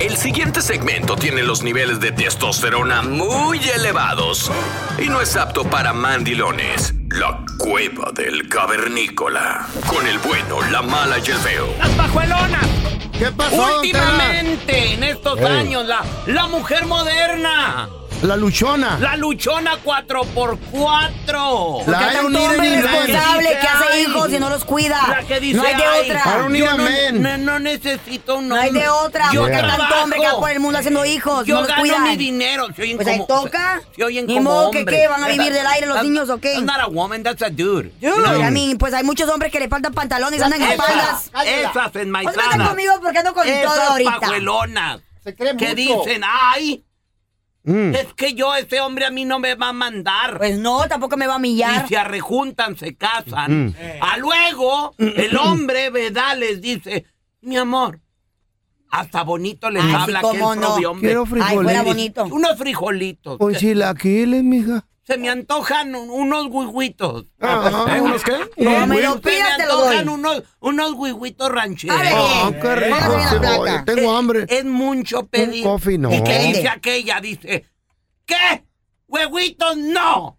El siguiente segmento tiene los niveles de testosterona muy elevados y no es apto para mandilones. La cueva del cavernícola. Con el bueno, la mala y el feo. ¡Las pajuelonas! ¿Qué pasó, Últimamente, en estos Ey. años, la, la mujer moderna. La luchona. La luchona 4x4. La Porque tanto Iron hombre Maiden. responsable dice, que hace hijos y no los cuida. La que dice, no hay de "Ay, otra. Yo no, man". no- no necesito un No hombre. hay de otra. Yo trabajo. tanto hombre que va por el mundo haciendo hijos. Yo no los gano cuidan. mi dinero. Se oyen Pues ahí toca. Se oyen Ni como modo que qué, ¿van a vivir del aire los That's- niños o qué? That's not a woman, that's a dude. Yo, a mí, pues hay muchos hombres que le faltan pantalones, andan en espaldas. Esas, esas No se metan enmaizadas. conmigo porque ando con todo Esas ahorita. pajuelonas. Se cree que mucho. dicen, ay, Mm. es que yo, ese hombre a mí no me va a mandar. Pues no, tampoco me va a millar. y se arrejuntan, se casan. A luego, el hombre, ¿verdad? Les dice, mi amor, hasta bonito les Ay, sí, habla que no. Quiero Ay, fuera bonito. Unos frijolitos. Con Se- chilaquiles, mija. Se me antojan un- unos huihuitos. ¿Eh? ¿Unos qué? No me lo Se me antojan unos, unos huihuitos rancheros. Ah, qué rico. Tengo hambre. Es mucho pedir. coffee no. ¿Y qué dice aquella? Dice, ¿qué? ¡Huevitos no!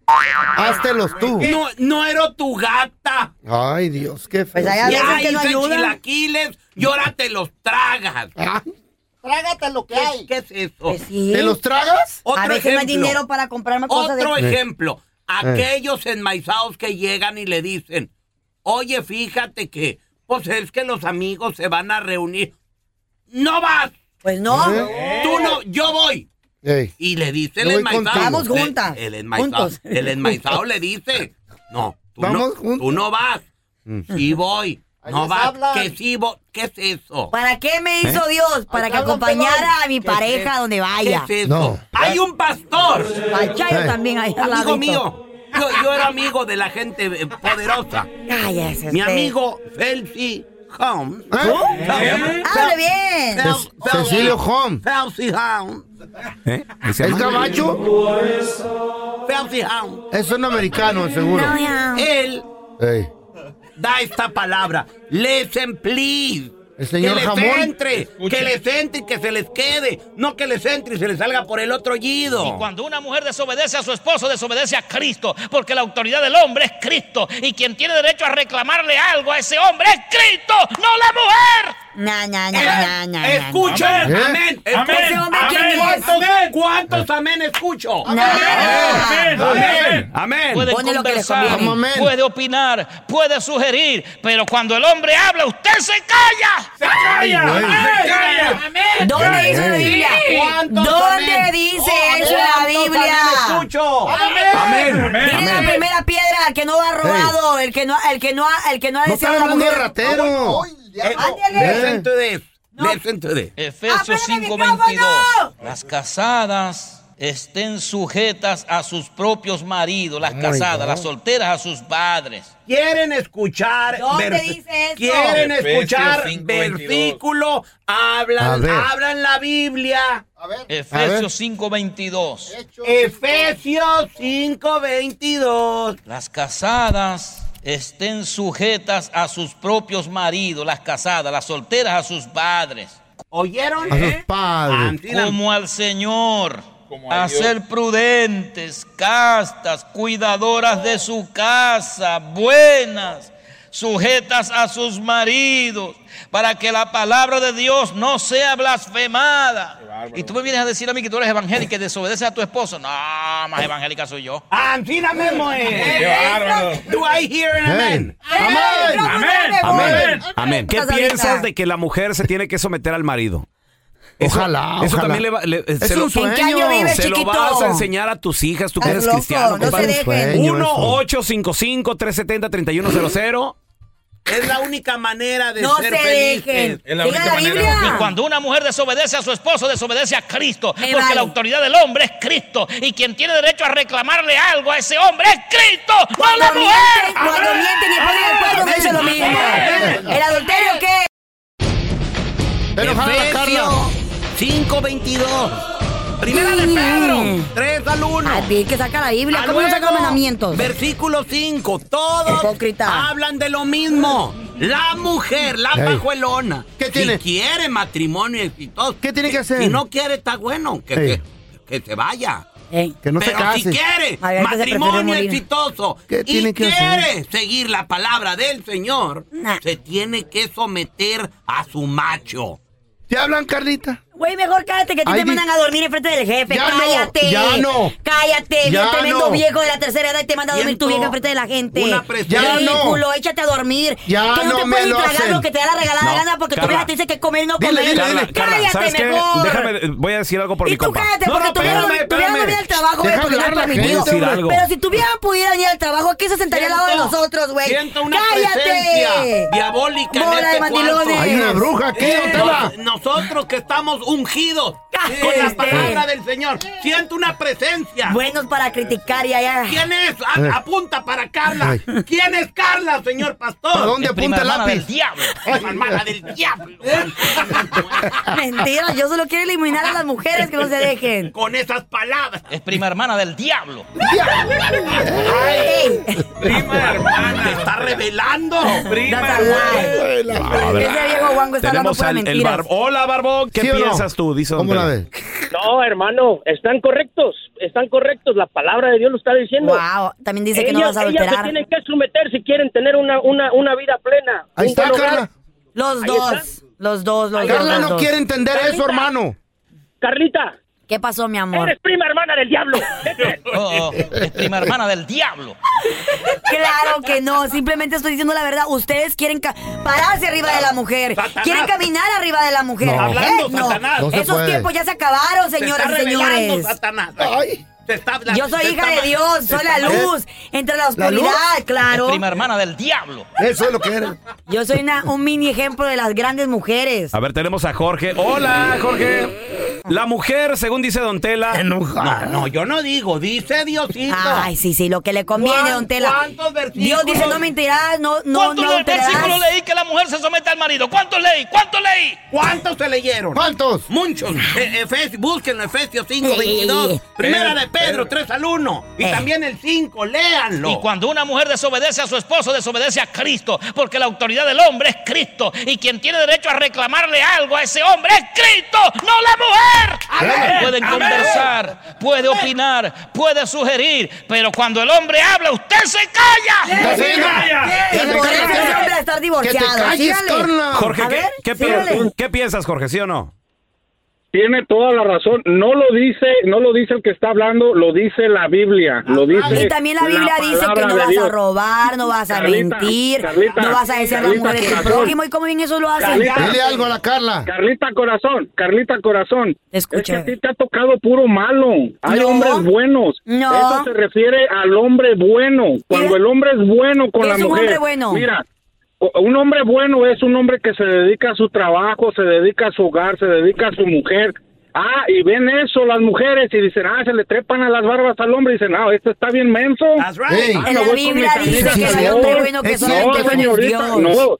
Háztelos tú. No, no era tu gata. Ay, Dios, qué feo. Pues allá Ya no hice ayudan. chilaquiles y ahora te los tragas. Ah, Trágate lo que hay. ¿Qué es eso? Pues sí. ¿Te los tragas? Otro a veces no hay ejemplo. dinero para comprarme cosas Otro de... ejemplo. Aquellos enmaizados que llegan y le dicen, oye, fíjate que, pues es que los amigos se van a reunir. ¡No vas! Pues no. Tú no, yo voy. Ey. Y le dice el enmaizado. Vamos le- juntas, El enmaizado, juntos. el enmaizado le dice, no, tú, Vamos no, juntos. tú no vas. Sí voy. No hablan. Que sí voy. ¿Qué es eso? ¿Para qué me hizo Dios? Para que acompañara a mi ¿Qué es pareja eso? donde vaya. ¿Qué es eso? No. Hay un pastor. Al chayo Ey. también ahí al Amigo ladito. mío. Yo, yo era amigo de la gente eh, poderosa. Cállese Mi usted. amigo Felsi Holmes. ¿Eh? ¡Hable bien! Fel- Fel- Cecilio Home. Felsi Holmes. ¿Eh? ¿Ese ¿Es llama? gabacho? Felsi Holmes. Es un americano, seguro. No, ya. Él Ey. Da esta palabra. Listen, please. El señor que les Jamón. entre, que les entre y que se les quede. No que les entre y se les salga por el otro yido. Cuando una mujer desobedece a su esposo, desobedece a Cristo, porque la autoridad del hombre es Cristo, y quien tiene derecho a reclamarle algo a ese hombre es Cristo, no la mujer. Na, na, na, na. Escuchen, ¿Eh? amén. Ese Escuchen, hombre, ¿quién amén. es? ¿Cuántos, ¿Cuántos amén escucho? Amén, amén, amén. Puede conversar. Amén. puede opinar, puede sugerir, pero cuando el hombre habla, usted se calla. ¡Se calla! güey. ¡Se calla! ¿Dónde dice la Biblia? ¿Cuántos ¿Dónde amén? dice eso en la ¿cuántos Biblia? amén escucho? Amén, amén, Tiene la amén. primera piedra, el que no ha robado, el que no, el que no ha, el que no ha No está deseado la hablando de mujer. ratero. Listen to this. Listen to this. Efesios ¡Apágame el 5:22. micrófono! Las casadas estén sujetas a sus propios maridos, las Oh casadas, las solteras a sus padres. ¿Quieren escuchar? ¿Dónde dice eso? ¿Quieren Efesios escuchar 5:22. versículo? A Hablan, ver. hablan la Biblia. Efesios 5:22. Efesios 5:22. Las casadas estén sujetas a sus propios maridos, las casadas, las solteras a sus padres, ¿Oyeron? A sus eh? padres. Como al Señor. Como a ser prudentes, castas, cuidadoras de su casa, buenas, sujetas a sus maridos, para que la palabra de Dios no sea blasfemada. Y tú me vienes a decir a mí que tú eres evangélica y desobedeces a tu esposo. No, más evangélica soy yo. Antina mismo es. ¡Qué bárbaro! Do I hear an amen? Amén. Amén, amén, amén. ¿Qué piensas de que la mujer se tiene que someter al marido? Eso- Ojalá, Eso ojalá. también le va. le- Es se lo, un sueño. ¿En qué año vives, se lo chiquito? vas a enseñar a tus hijas, tú que eres loco, cristiano. no se compadre. dejen. Sueño, eso. 1-855-370-3100. Es la única manera de No ser se felices. dejen. Es la única la manera. Biblia. Y cuando una mujer desobedece a su esposo, desobedece a Cristo. Me porque vale. la autoridad del hombre es Cristo. Y quien tiene derecho a reclamarle algo a ese hombre es Cristo, no Cuando la mienten, mujer. cuando mienten y ponen el cuerno, no dicen lo mismo. ¿El adulterio qué? Pero. Efesios 5:22. Primera de Pedro 3 al 1. A ti que saca la Biblia, ¿cómo no saca mandamientos? Versículo 5. Todos Hipócrita. hablan de lo mismo. La mujer, la Ey. pajuelona. ¿Qué tiene? Si quiere matrimonio exitoso. ¿Qué tiene que hacer? Si no quiere, está bueno. Que, Ey. que, que se vaya. Ey, Que no se Pero case. si quiere se prefiere matrimonio morir. exitoso ¿Qué y quiere hacer? seguir la palabra del Señor, Nah. se tiene que someter a su macho. ¿Te hablan, Carlita? Güey, mejor cállate que a ti te mandan a dormir enfrente del jefe. Ya no, cállate. ya no. Cállate, Ya bien tremendo no. viejo de la tercera edad y te manda a dormir tu vieja enfrente de la gente. una. Ya no. Ridículo, échate a dormir. Ya que no, no te me puedes lo tragar lo que te da la regalada No, gana porque tu Carla. vieja te dice que comer y no Dile, comer. dile, dile. Carla, cállate ¿sabes qué? mejor. Déjame, voy a decir algo por y mi tú compa. cállate, No, porque no, tu vieja no tu no viene al trabajo, güey, porque no es permitido. Pero si tu vieja pudiera venir al trabajo, ¿qué se sentaría al lado de nosotros, güey? Siento una ¡Cállate! presencia diabólica en este de mandilones. cuarto. Hay una bruja aquí, ¿dónde va? nos- nosotros que estamos ungidos Cállate. con la palabra del Señor, siento una presencia. Buenos para criticar y allá. ¿Quién es? A- Eh. apunta para Carla. Ay. ¿Quién es Carla, señor pastor? ¿Para dónde apunta el hermana del lápiz? diablo. Ay, hermana del diablo. Mentira, yo solo quiero eliminar a las mujeres que no se dejen. Con esas palabras. Es prima hermana del diablo. Prima hermana. Te está revelando. Prima that's a lie. A ver, Ese viejo guango está hablando Tenemos puras al el bar- Hola, Barbón. ¿Qué ¿Sí no? Piensas tú? Dice don ¿Cómo la Pedro. ves? No, hermano, están correctos, están correctos. La palabra de Dios lo está diciendo. Wow, también dice que no ellas, vas a ellas se tienen que someter si quieren tener una, una, una vida plena. Ahí está. Carla. Los Ahí dos, está. los dos, los dos. Carla no dos. quiere entender eso, hermano. Carlita, ¿Qué pasó, mi amor? eres prima hermana del diablo. Oh, oh, es prima hermana del diablo. Claro que no, simplemente estoy diciendo la verdad. Ustedes quieren pararse arriba de la mujer. Satanás. Quieren caminar arriba de la mujer. No. Hablando, Heck no. Satanás. No Esos puede. tiempos ya se acabaron, Se señoras está y señores. Satanás. Ay. Está- Yo soy hija está- de Dios, soy la luz entre la ¿La oscuridad, Es claro. prima hermana del diablo. Eso es lo que eres. Yo soy una- un mini ejemplo de las grandes mujeres. A ver, tenemos a Jorge. Hola, Jorge. La mujer, según dice Don Tela. No, no, yo no digo, dice Diosito. Ay, sí, sí, lo que le conviene, ¿Cuán- don Tela. cuántos versículos? Dios dice, no mentirás, no, no, ¿Cuántos no versículos leí que la mujer se somete al marido? ¿Cuántos leí? ¿Cuántos leí? ¿Cuántos se leyeron? ¿Cuántos? Muchos. Eh, Efes- búsquenlo, Efesios 5, 22. Primera de Pedro 3 al 1. Y Eh. también el 5, léanlo. Y cuando una mujer desobedece a su esposo, desobedece a Cristo, porque la autoridad del hombre es Cristo, y quien tiene derecho a reclamarle algo a ese hombre es Cristo, no la mujer. Amén. Pueden Amén. conversar, puede opinar, puede sugerir, pero cuando el hombre habla, usted se calla. ¡Que se calla! Por eso hombre estar ¡Que te divorciado. calles! Jorge, ¿qué, qué piensas, Jorge? ¿Sí o no? Tiene toda la razón. No lo dice, no lo dice el que está hablando, lo dice la Biblia. Lo dice Y también la Biblia dice que no vas a robar, no vas a Carlita, mentir, Carlita, no vas a decir a la mujer de tu corazón. prójimo. ¿Y cómo bien eso lo hacen? Carlita. Dile algo a la Carla. Carlita Corazón, Carlita Corazón. Escucha. Es que a ti te ha tocado puro malo. Hay No. hombres buenos. No. Eso se refiere al hombre bueno. Cuando el hombre es bueno con ¿Qué la es un mujer. hombre bueno? Mira, un hombre bueno es un hombre que se dedica a su trabajo, se dedica a su hogar, se dedica a su mujer. Ah, y ven eso las mujeres y dicen, ah, se le trepan a las barbas al hombre y dicen, ah, este está bien menso. right. Ah, En no la Biblia dice que a no hay Dios. hombre bueno, que señorita, Dios. No,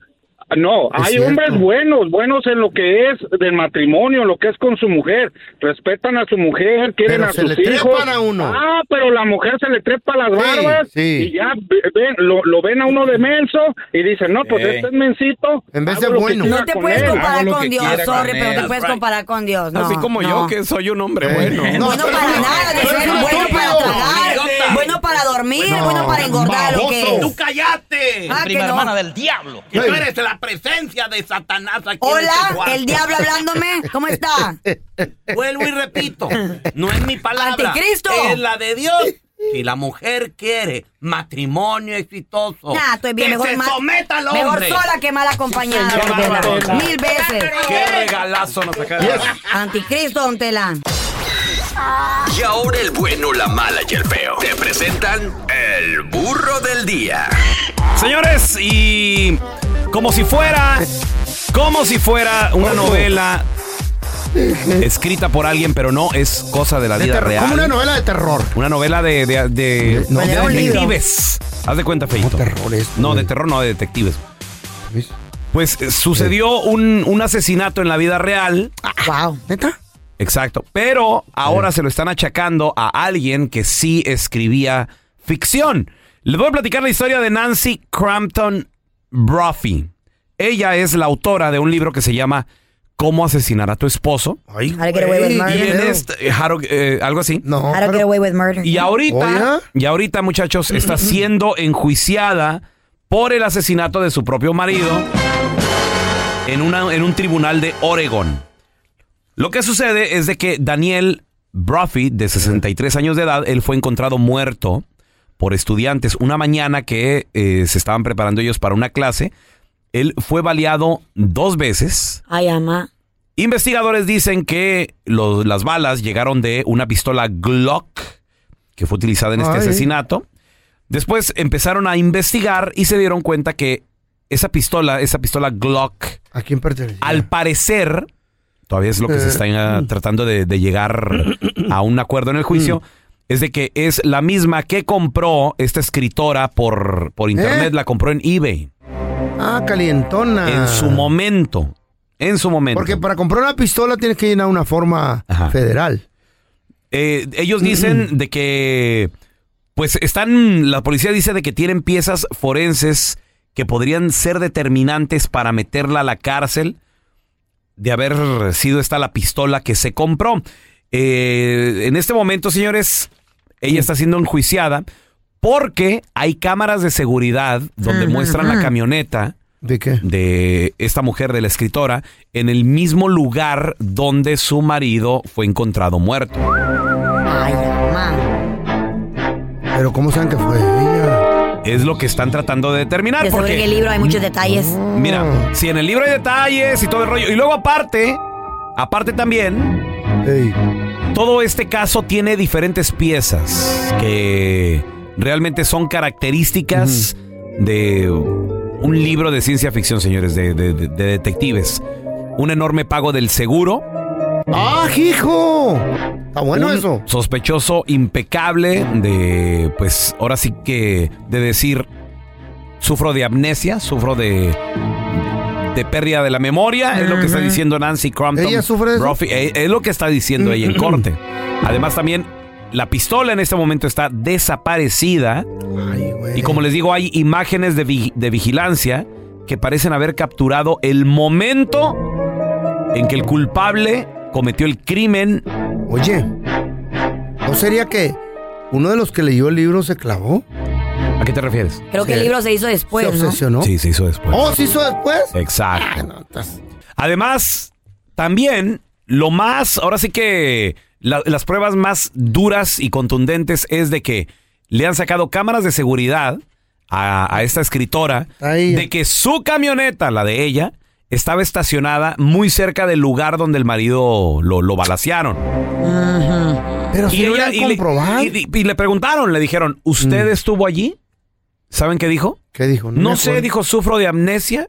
no, Es hay cierto. hombres buenos, buenos en lo que es del matrimonio, lo que es con su mujer. Respetan a su mujer, quieren Pero a se sus le hijos. trepan a uno. Ah, pero la mujer se le trepa las Sí, barbas sí. y ya ve- ven, lo, lo ven a uno de menso y dicen, no, pues Ey. este es mensito. En vez de bueno. No te puedes comparar con Dios, sorry, con pero te puedes comparar con Dios. No, Así como no. yo, que soy un hombre bueno. No, bueno para nada, de ser bueno para tragar, bueno para dormir, No, bueno para engordar, lo que. ¡Tú es. cállate! Ah, Prima hermana del diablo. Que tú eres la presencia de Satanás aquí en este Hola, cuarto. el diablo hablándome, ¿cómo está? Vuelvo y repito, no es mi palabra. Anticristo. Es la de Dios. Si la mujer quiere matrimonio exitoso, Nah, estoy bien, que mejor se mal- someta al Mejor hombre. sola que mal acompañada, don. Mil veces. Qué regalazo nos acaba de dar. Anticristo, don Tela. Y ahora el bueno, la mala y el feo. Te presentan el burro del día. Señores, y como si fuera, como si fuera una novela escrita por alguien, pero no es cosa de la vida real. Como una novela de terror. Una novela de, de, de- No, de de un libro. detectives. Haz de cuenta, Feito. No, de terror, no, de detectives. ¿Ves? Pues eh, sucedió un, un asesinato en la vida real. Wow. ¿Neta? Exacto. Pero ahora se lo están achacando a alguien que sí escribía ficción. Les voy a platicar la historia de Nancy Crampton Brophy. Ella es la autora de un libro que se llama Cómo asesinar a tu esposo. Ay, How to get away with güey, murder. Y en este, eh, how to- eh, algo así. No, How to get away with murder. Y ahorita, y ahorita, muchachos, está siendo enjuiciada por el asesinato de su propio marido en, una, en un tribunal de Oregon. Lo que sucede es de que Daniel Brophy, de 63 años de edad, él fue encontrado muerto por estudiantes una mañana que eh, se estaban preparando ellos para una clase. Él fue baleado dos veces. Ay, ama. Investigadores dicen que los- las balas llegaron de una pistola Glock que fue utilizada en este Ay. asesinato. Después empezaron a investigar y se dieron cuenta que esa pistola, esa pistola Glock, ¿A quién pertenece? al parecer, todavía es lo que se está eh, tratando de, de llegar a un acuerdo en el juicio, es de que es la misma que compró esta escritora por, por internet, ¿Eh? la compró en eBay. Ah, calientona. En su momento. En su momento. Porque para comprar una pistola tienes que llenar una forma Ajá. federal. Eh, ellos dicen de que, pues están, la policía dice de que tienen piezas forenses que podrían ser determinantes para meterla a la cárcel de haber sido esta la pistola que se compró. Eh, en este momento, señores, ella está siendo enjuiciada porque hay cámaras de seguridad donde Ajá, muestran la camioneta ¿De qué? de esta mujer, de la escritora, en el mismo lugar donde su marido fue encontrado muerto. Ay, ama. Pero ¿cómo saben que fue ella? Es lo que están tratando de determinar. De sobre Porque, el libro hay muchos detalles. mira, si en el libro hay detalles y todo el rollo. Y luego aparte, aparte también, Todo este caso tiene diferentes piezas que realmente son características de un libro de ciencia ficción, señores, de, de- de- de detectives. Un enorme pago del seguro. ¡Ah, hijo! Está bueno un eso. Sospechoso impecable de, pues, ahora sí que de decir, sufro de amnesia, sufro de, de pérdida de la memoria, es lo que está diciendo Nancy Crampton. ¿Ella sufre de eso? Brophy. Eh, Es lo que está diciendo ella en corte. Además también, la pistola en este momento está desaparecida. Ay, güey. Y como les digo, hay imágenes de, vi- de vigilancia que parecen haber capturado el momento en que el culpable cometió el crimen Oye, ¿no sería que uno de los que leyó el libro se clavó? ¿A qué te refieres? Creo que el libro se hizo después, ¿Se ¿no? obsesionó? Sí, se hizo después. ¿Oh, se hizo después? Exacto. no, estás- Además, también lo más, ahora sí que la- las pruebas más duras y contundentes es de que le han sacado cámaras de seguridad a, a esta escritora de que su camioneta, la de ella, estaba estacionada muy cerca del lugar donde el marido lo, lo balacearon. Pero si Y lo ella- hubieran y le- comprobado. y- y le preguntaron, le dijeron, ¿usted estuvo allí? ¿Saben qué dijo? ¿Qué dijo? No me sé, dijo, sufro de amnesia.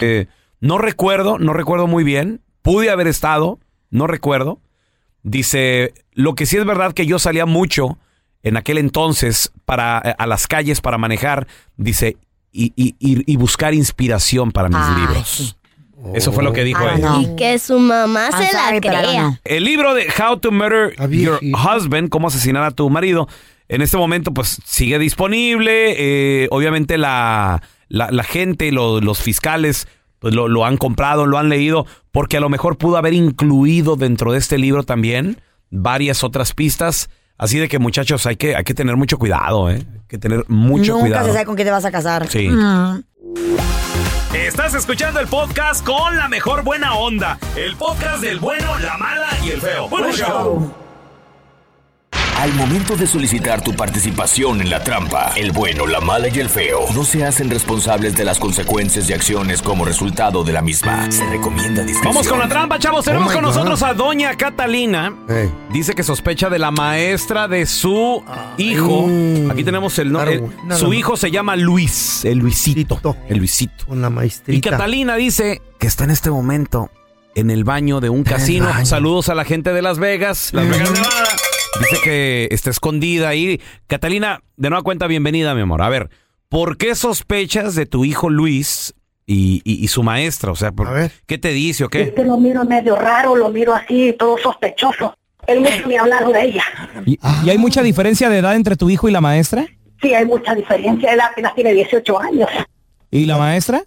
Eh, no recuerdo, no recuerdo muy bien. Pude haber estado, no recuerdo. Dice, lo que sí es verdad que yo salía mucho en aquel entonces para, eh, a las calles para manejar, dice, y, y- y- y buscar inspiración para mis Ay, libros. Eso fue lo que dijo Ah, ella. Y que su mamá I'm se la sorry, crea. no. El libro de How to Murder Your Husband, cómo asesinar a tu marido, en este momento pues sigue disponible. Eh, obviamente la, la, la gente, lo- los fiscales, pues lo, lo han comprado, lo han leído, porque a lo mejor pudo haber incluido dentro de este libro también varias otras pistas. Así de que muchachos, hay que, hay que tener mucho cuidado, ¿eh? Hay que tener mucho Nunca cuidado. se sabe con qué te vas a casar. Sí. Mm. Estás escuchando el podcast con la mejor buena onda. El podcast del bueno, la mala y el feo. Bueno, show. Al momento de solicitar tu participación en la trampa, el bueno, la mala y el feo no se hacen responsables de las consecuencias y acciones como resultado de la misma. Se recomienda discreción. Vamos con la trampa, chavos. Tenemos Oh con God. nosotros a Doña Catalina. Dice que sospecha de la maestra de su hijo. Aquí tenemos el nombre. su hijo se llama Luis, el Luisito. El Luisito. Con la Y maestrita. Catalina dice que está en este momento en el baño de un casino. Saludos a la gente de Las Vegas, Las Vegas, Nevada. Dice que está escondida ahí. Catalina, de nueva cuenta, bienvenida, mi amor. A ver, ¿por qué sospechas de tu hijo Luis y, y- y su maestra? O sea, por- ¿qué te dice o Es qué? que lo miro medio raro, lo miro así, todo sospechoso. Él nunca me ha hablado de ella. ¿Y, y hay mucha diferencia de edad entre tu hijo y la maestra? Sí, hay mucha diferencia. Él apenas tiene 18 años, ¿Y la maestra?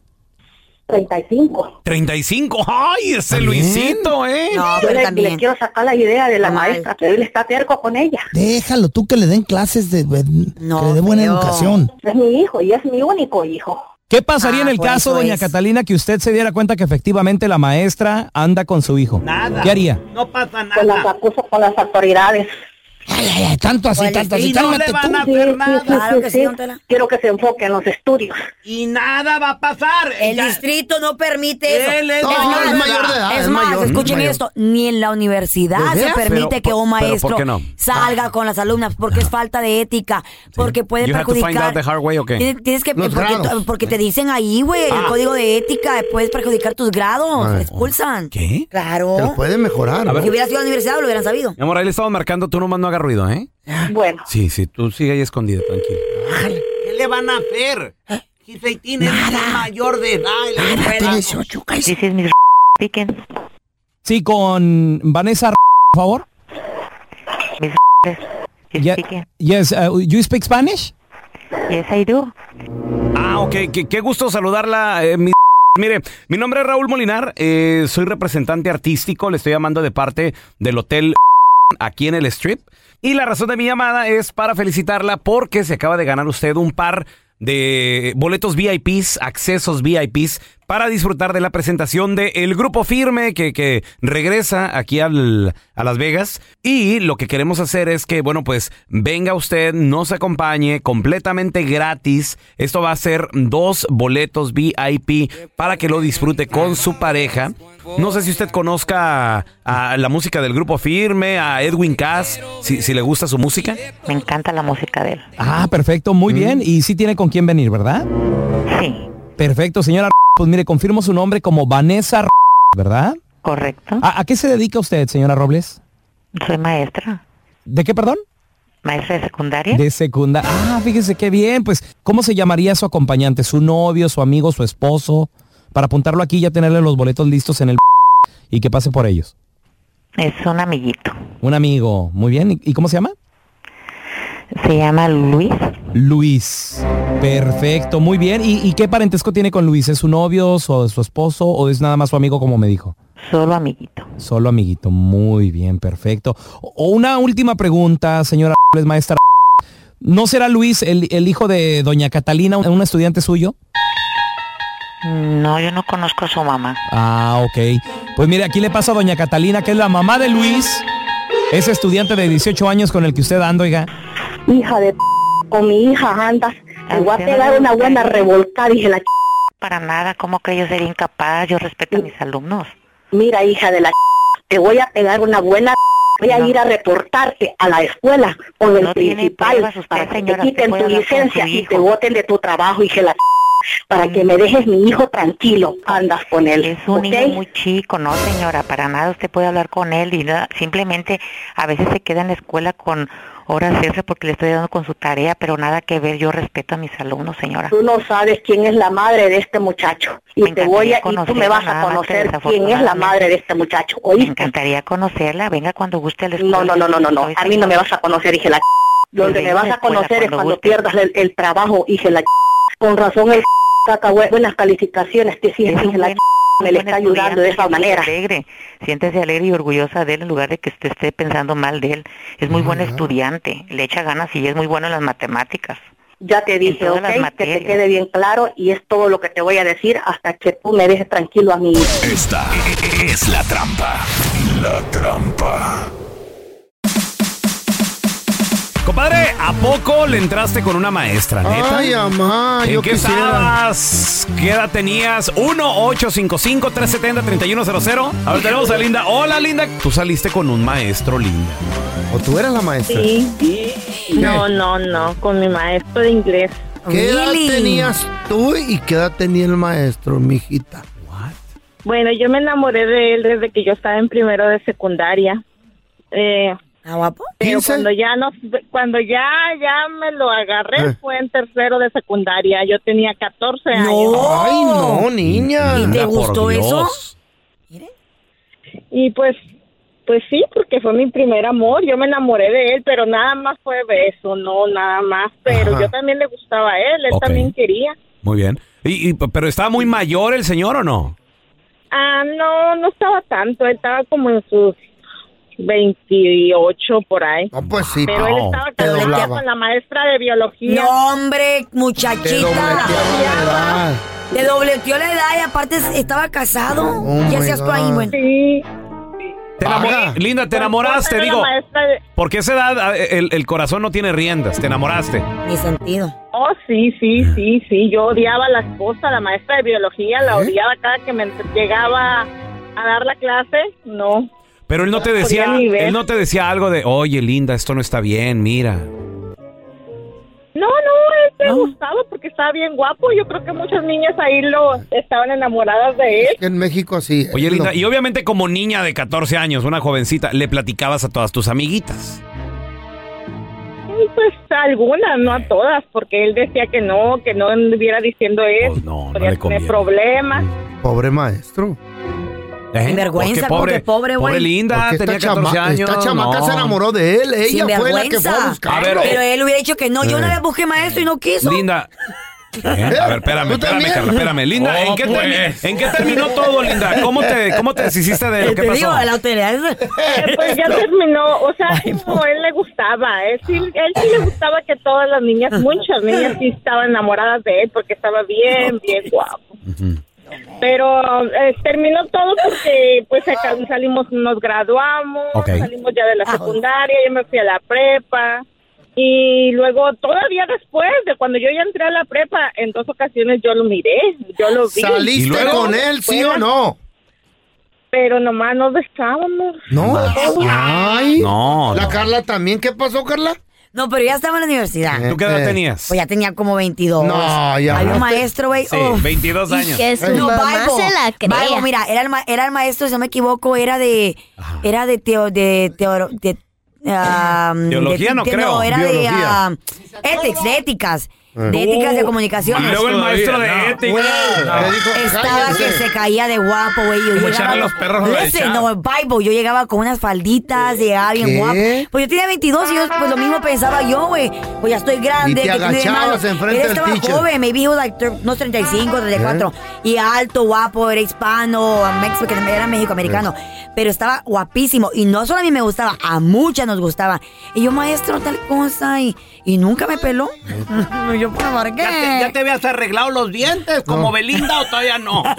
35. 35. ¡Ay, ese Luisito, eh! Yo le, le quiero sacar la idea de la maestra, pero él está terco con ella. Déjalo tú que le den clases de, que le dé buena educación. Es mi hijo y es mi único hijo. ¿Qué pasaría en el caso, doña es. Catalina, que usted se diera cuenta que efectivamente la maestra anda con su hijo? Nada. ¿Qué haría? No pasa nada. Las acuso con las autoridades. Ay, ay, ay, tanto así, Pues, tanto así. y no le van a hacer nada. Claro que sí, don Tela. Quiero que se enfoque en los estudios. Y nada va a pasar. El Ya- distrito no permite eso. Él es es mayor más, de edad, es es más, mayor, escuchen mayor. esto, ni en la universidad ¿De se veras? permite Pero, que ¿por- un pero maestro por qué no? salga con las alumnas porque es falta de ética, porque puede You have to find perjudicar. out the hard way, ¿o qué? Tienes, tienes que Los porque, grados. porque te dicen ahí, güey, el Ah. código de ética, puedes perjudicar tus grados, te expulsan. ¿Qué? Claro. Te lo puede mejorar. A ver. Si hubieras ido a la universidad lo hubieran sabido. Mi amor, ahí le estamos marcando, tú nomás no hagas ruido, ¿eh? Bueno. Sí, sí, tú sigue ahí escondida, tranquilo. ¿Qué le van a hacer? Giseitín es el mayor de edad. es Tiene el- 18, cállese. This is Miss speaking. Sí, con Vanessa, por favor. Miss Ye- speaking. yes, uh, you speak Spanish? Yes, I do. Ah, ok, qué, qué gusto saludarla, eh, mi Mire, mi nombre es Raúl Molinar, eh, soy representante artístico, le estoy llamando de parte del hotel aquí en el Strip. Y la razón de mi llamada es para felicitarla porque se acaba de ganar usted un par de boletos VIPs, accesos VIPs, para disfrutar de la presentación de El Grupo Firme que, que regresa aquí al- a Las Vegas. Y lo que queremos hacer es que, bueno, pues venga usted, nos acompañe completamente gratis. Esto va a ser dos boletos VIP para que lo disfrute con su pareja. No sé si usted conozca a, a la música del Grupo Firme, a Edwin Cass, si, si le gusta su música. Me encanta la música de él. Ah, perfecto, muy bien. Y sí tiene con quién venir, ¿verdad? Sí. Perfecto, señora. Pues mire, confirmo su nombre como Vanessa, ¿verdad? Correcto. ¿A, a qué se dedica usted, señora Robles? Soy maestra. ¿De qué, perdón? Maestra de secundaria. De secundaria. Ah, fíjese qué bien. Pues, ¿cómo se llamaría su acompañante? ¿Su novio, su amigo, su esposo? Para apuntarlo aquí y ya tenerle los boletos listos en el y que pase por ellos. Es un amiguito. Un amigo. Muy bien. ¿Y- ¿Y cómo se llama? Se llama Luis. Luis. Perfecto, muy bien. ¿Y, y qué parentesco tiene con Luis? ¿Es su novio, su, su esposo o es nada más su amigo como me dijo? Solo amiguito. Solo amiguito. Muy bien, perfecto. O una última pregunta, señora maestra. ¿No será Luis el, el hijo de doña Catalina, un un estudiante suyo? No, yo no conozco a su mamá. Ah, ok. Pues mire, aquí le pasa a doña Catalina, que es la mamá de Luis, ese estudiante de 18 años con el que usted anda, oiga. Hija de p con mi hija andas. Te voy a pegar una buena revolcada, dije la ch... Para nada, ¿cómo que yo sería incapaz? Yo respeto a mis alumnos. Mira, hija de la ch... te voy a pegar una buena voy a ir a reportarte a la escuela con el No principal pruebas usted, para que señora, te quiten tu licencia y te voten de tu trabajo, hija de la ch... para que me dejes mi hijo tranquilo. Andas con él, Es un ¿ok? niño muy chico, no señora, para nada usted puede hablar con él y nada, simplemente a veces se queda en la escuela con horas extra porque le estoy dando con su tarea, pero nada que ver, yo respeto a mis alumnos, señora. Tú no sabes quién es la madre de este muchacho y te voy a y tú me vas a conocer quién es la madre de este muchacho. Me ¿Oíste? encantaría conocerla, venga cuando guste a la No, escuela. no, no, no, no, no. A mí no me vas a conocer, dije la ch- Donde Pues me vas a conocer es cuando pierdas el, trabajo, dije la Con razón el saca bue- buenas calificaciones, te sientes, dije la me le está ayudando de esa manera. Alegre. Siéntese alegre y orgullosa de él en lugar de que usted esté pensando mal de él. Es muy buen estudiante, le echa ganas y es muy bueno en las matemáticas. Ya te dije, ok, las que te quede bien claro y es todo lo que te voy a decir hasta que tú me dejes tranquilo a mí. Esta es la trampa. La trampa. Compadre, ¿a poco le entraste con una maestra, neta? Ay, amá, ¿En yo qué quisiera. estabas? ¿Qué edad tenías? 1-855-370-3100. A ver, tenemos a Linda. Hola, Linda. Tú saliste con un maestro, Linda. ¿O tú eras la maestra? Sí. No, no, no, con mi maestro de inglés. ¿Qué edad tenías tú y qué edad tenía el maestro, mijita? Bueno, yo me enamoré de él desde que yo estaba en primero de secundaria. Eh, guapo? Pero cuando ya no, cuando ya, ya me lo agarré Eh. fue en tercero de secundaria. Yo tenía 14 años. Ay, no, niña. ¿Y te gustó eso? Y pues, pues sí, porque fue mi primer amor. Yo me enamoré de él, pero nada más fue beso, no nada más. Pero Ajá. yo también le gustaba a él, él también quería. Muy bien. Y, y- ¿Pero estaba muy mayor el señor o no? Ah, no, no estaba tanto. Él estaba como en sus 28 por ahí. No, pues sí, Pero él estaba doblaba. con la maestra de biología. No, hombre, muchachita. Te dobleteó la edad y aparte estaba casado. Oh ¿Qué hacías tú ahí, bueno? Sí. Te Linda, te enamoraste, la digo. de- Porque a esa edad a- el, el corazón no tiene riendas. Te enamoraste. Ni sentido. Oh, sí, sí, sí, sí. Yo odiaba a la esposa, la maestra de biología, la ¿Eh? odiaba cada que me llegaba a dar la clase. No. Pero él no te No decía, él no te decía algo de, oye, Linda, esto no está bien, mira. No, no, él me gustaba porque estaba bien guapo. Yo creo que muchas niñas ahí lo estaban enamoradas de él. En México sí. Oye, Linda, y obviamente como niña de 14 años, una jovencita, le platicabas a todas tus amiguitas. Pues algunas, no a todas, porque él decía que no, que no anduviera diciendo eso. Pues no podía le tener conviene. problemas. Pobre maestro. ¿Eh? Sinvergüenza, Porque pobre, porque pobre, güey. pobre Linda, Porque tenía esta 14 chama- años. esta chamaca no. se enamoró de él. Ella fue la que fue a buscarlo. Pero él hubiera dicho que no. Yo una Eh. vez busqué maestro y no quiso. Linda, A ver, espérame, espérame, Carla, espérame. Linda, ¿en, Oh, qué pues. ¿en qué terminó todo, Linda? ¿Cómo te, cómo te deshiciste de lo que Te pasó? digo, la es- Eh, pues ya terminó, o sea, como él le gustaba, él sí, él sí le gustaba que todas las niñas, muchas niñas sí estaban enamoradas de él porque estaba bien, bien guapo. Pero eh, terminó todo porque pues acá salimos, nos graduamos, salimos ya de la secundaria, yo me fui a la prepa y luego todavía después de cuando yo ya entré a la prepa, en dos ocasiones yo lo miré, yo lo vi. ¿Saliste con él, sí o no? Pero nomás nos besábamos. No. Ay. No, La no. Carla también. ¿Qué pasó, Carla? No, pero ya estaba en la universidad. ¿Tú qué edad Eh, tenías? Pues ya tenía como 22. No, ya. Había un maestro, güey. Sí, uf. 22 años. que su No, mamá Bible. se la crea. Bible, mira, era el, ma- era el maestro, si no me equivoco, era de. Era de teo, de, teo- de, Teología de- no de- creo. era de ethics, de éticas. Eh. De éticas de Uh, comunicación. y luego el maestro de ética. Dijo, Estaba que se caía de guapo, güey. Yo Como llegaba los perros Listen, no, Bible. Yo llegaba con unas falditas, llegaba bien ¿Qué? guapo. Pues yo tenía 22 y yo, pues lo mismo pensaba yo, güey. Pues ya estoy grande. Y te ¿qué tiene de agachabas enfrente Él del estaba teacher. joven, maybe he was like unos 35, 34. ¿Eh? Y alto, guapo, era hispano, mexican, era mexicoamericano. Pero estaba guapísimo. Y no solo a mí me gustaba, a muchas nos gustaba. Y yo, maestro, tal cosa. Y, y nunca me peló. yo, pues, ¿por qué? ¿Ya te, ya te habías arreglado los dientes como No. Belinda o todavía no?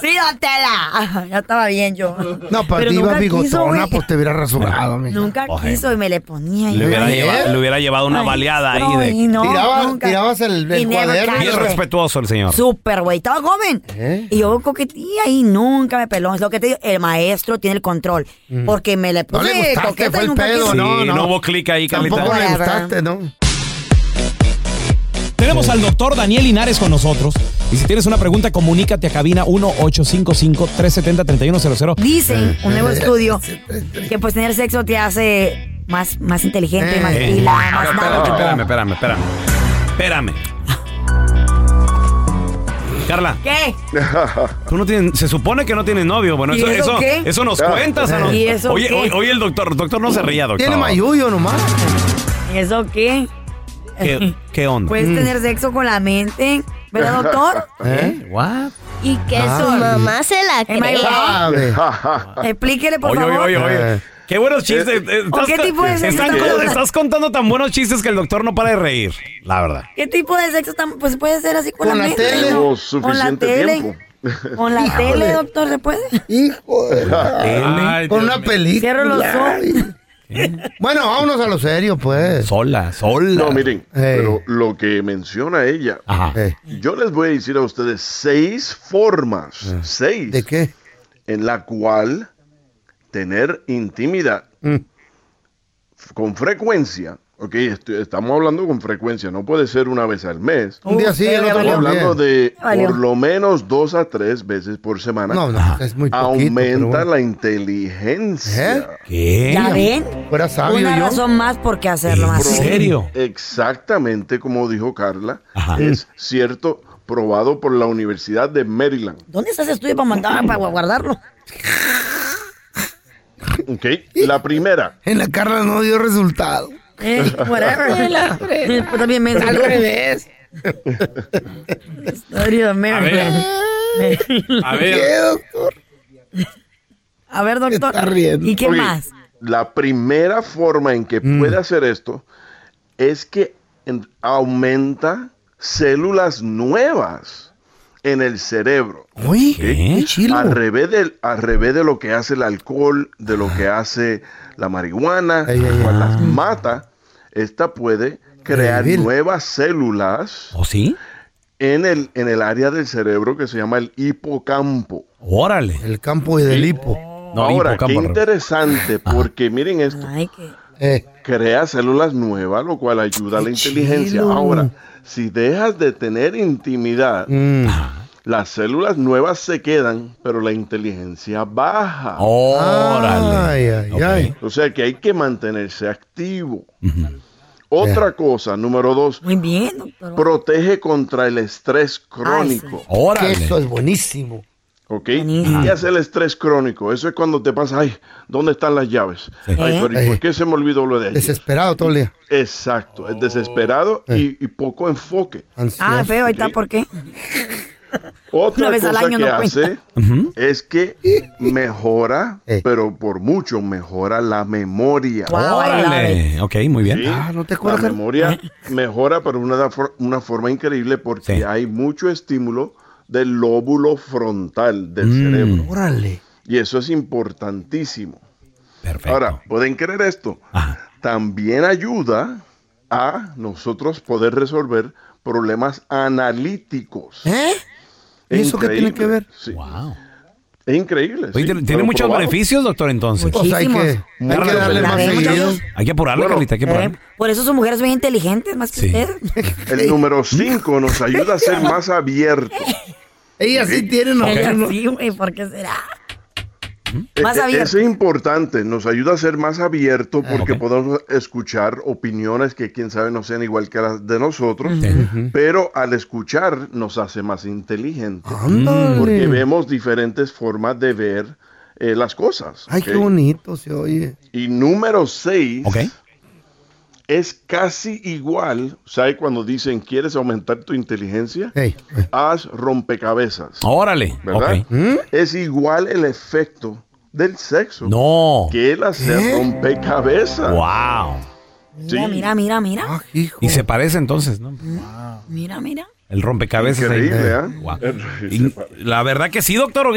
Sí, Tela. Ya estaba bien yo. No, para Pero ti iba bigotona, pues te hubiera rasurado, mija. Nunca quiso y me le ponía. y Le hubiera, yo- llevado, le hubiera llevado una Ay, baleada ahí no, de... y no, Tiraba- nunca. tirabas el- el Y cuaderno. Bien respetuoso el señor. Súper, güey. Estaba joven. ¿Eh? Y yo coquetía y nunca me peló. Es lo que te digo. El maestro tiene el control. Porque me le Mm. No puse le gustaste, coqueta fue y el nunca pedo, quiso. Sí, no, no, no. hubo clic ahí, Carlita. Tampoco le gustaste, ¿no? Tenemos al doctor Daniel Linares con nosotros. Y si tienes una pregunta, comunícate a cabina 1-855-370-3100. Dicen, un Eh, nuevo estudio, que pues tener sexo te hace más, más inteligente, más Eh. pila, más Espérame, espérame, espérame, espérame. Espérame. Carla, ¿Qué? tú no tienes, se supone que no tienes novio. Bueno, ¿Y eso, eso eso, qué? eso nos cuentas a nos- ¿Y eso oye, qué? oye, oye, el doctor, doctor no se ría, doctor. Tiene mayuyo nomás. ¿Eso qué? ¿Qué, qué onda? Puedes tener sexo con la mente, ¿verdad, doctor? ¿Eh? What? Y que Ah, su mamá se la Am I. Sabe. Explíquele, por Oye, favor. oye, oye, oye. Eh. Qué buenos chistes. eh, ¿O qué co- tipo de sexo co- estás contando tan buenos chistes que el doctor no para de reír, la verdad. ¿Qué tipo de sexo tan, pues puede ser así con, Con la, la mente? tele. ¿no? Tenemos Con la suficiente tele. tiempo. Con la Híjole. tele, doctor, ¿se puede? Hijo de la- Ay, Con Dios una mío. película. Cierro los ojos. Bueno, vámonos a lo serio, pues. Sola, sola. No, miren, Hey. pero lo que menciona ella, Ajá. Yo les voy a decir a ustedes seis formas, seis, ¿De qué? en la cual tener intimidad Mm. con frecuencia, ok, estoy- estamos hablando con frecuencia, no puede ser una vez al mes. Un día sí, el Estamos valió. hablando de por lo menos dos a tres veces por semana. No, no, es muy poquito. Aumenta bueno. la inteligencia. ¿Eh? ¿Qué? ¿Ya ven? Fuera sabio Una yo. razón más por qué hacerlo ¿En más. serio? Exactamente como dijo Carla, Ajá. es cierto, probado por la Universidad de Maryland. ¿Dónde está ese estudio para mandar, para guardarlo? Ok, la primera, En la Carla no dio resultado. Eh, whatever. Pues también me Al revés. Story of Mary. A ¿Qué, ver, doctor? A ver, doctor. está riendo. ¿Y qué Ok, más? la primera forma en que Mm. puede hacer esto es que en- aumenta células nuevas en el cerebro. Uy, ¿Qué? qué chilo. Al revés, de, al revés de lo que hace el alcohol, de lo que hace la marihuana, Ay, ay, cual ay. las mata, esta puede crear Revivir. nuevas células ¿o sí? en el, en el área del cerebro que se llama el hipocampo. Órale. El campo del hipo. No, Ahora, hipocampo, qué interesante, porque miren esto, Ay, que. Eh, crea células nuevas, lo cual ayuda a la inteligencia. chilo. Ahora, si dejas de tener intimidad, mm. Las células nuevas se quedan, pero la inteligencia baja. Órale. Ay, ay, ay. O sea que hay que mantenerse activo. Otra cosa, número dos, Muy bien, doctor. protege contra el estrés crónico. Órale. eso es buenísimo. ¿ok? Y es el estrés crónico. Eso es cuando te pasa, ay, ¿dónde están las llaves? Ay, pero ¿y por qué se me olvidó lo de ayer? Desesperado todo el día. Exacto, es desesperado y, y poco enfoque. Ah, feo, ahí está, ¿por qué? Otra vez al cosa año que no hace es que mejora, pero por mucho mejora la memoria. Órale. Ok, muy bien. Sí, Ah, ¿no te la acuerdas? memoria mejora, pero una, una forma increíble porque hay mucho estímulo del lóbulo frontal del Mm. cerebro. Órale. Y eso es importantísimo. Ahora, ¿pueden creer esto? También ayuda a nosotros poder resolver problemas analíticos. ¿Eh? ¿Y eso qué tiene que ver? Sí. Es increíble. Oye, sí, tiene, muchos probado. beneficios, doctor, entonces. Pues hay que, hay que darle más seguido. Hay que apurarle, Carlita, hay que apurarle. Eh, por eso son mujeres bien inteligentes, más que ustedes. El número 5 nos ayuda a ser más abiertos. Ellas sí tienen ¿no? sí, güey, ¿por qué será? Más abierto. Eso es importante, nos ayuda a ser más abiertos Ah, porque podemos escuchar opiniones que quién sabe no sean igual que las de nosotros, pero al escuchar nos hace más inteligentes Ándale. porque vemos diferentes formas de ver eh, las cosas. Ay, qué bonito se oye. Y número 6 es casi igual, ¿sabes? Cuando dicen, ¿quieres aumentar tu inteligencia? Haz rompecabezas. Órale, ¿Verdad? ¿Mm? Es igual el efecto del sexo. No. Que el hacer ¿Eh? Wow. rompecabezas. Mira, mira, mira, mira. Y se parece entonces, ¿no? Mira, mira. El rompecabezas. ahí. Increíble, ¿eh? Y la verdad que sí, doctor.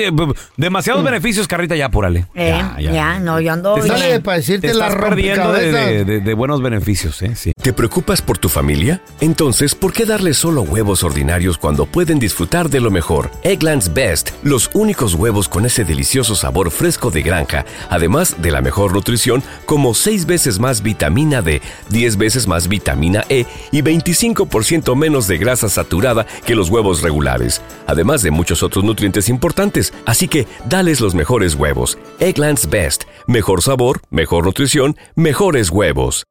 Demasiados beneficios, Carrita, ya apúrale. Eh, ya, no, yo ando. Te estás- bien. te estás perdiendo de, de- de- de buenos beneficios, ¿eh? Sí. ¿Te preocupas por tu familia? Entonces, ¿por qué darles solo huevos ordinarios cuando pueden disfrutar de lo mejor? Eggland's Best, los únicos huevos con ese delicioso sabor fresco de granja, además de la mejor nutrición, como 6 veces más vitamina D, 10 veces más vitamina E y 25% menos de grasa saturada que los huevos regulares, además de muchos otros nutrientes importantes. Así que, dales los mejores huevos. Eggland's Best, mejor sabor, mejor nutrición, mejores huevos.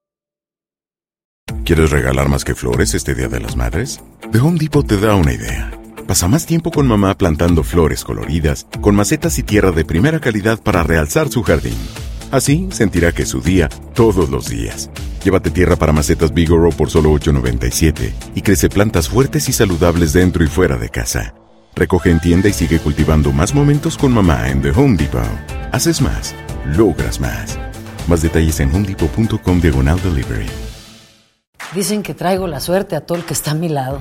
¿Quieres regalar más que flores este Día de las Madres? The Home Depot te da una idea. Pasa más tiempo con mamá plantando flores coloridas, con macetas y tierra de primera calidad para realzar su jardín. Así sentirá que es su día todos los días. Llévate tierra para macetas Bigoro por solo $8.97 y crece plantas fuertes y saludables dentro y fuera de casa. Recoge en tienda y sigue cultivando más momentos con mamá en The Home Depot. Haces más, logras más. Más detalles en homedepot.com diagonal delivery. Dicen que traigo la suerte a todo el que está a mi lado.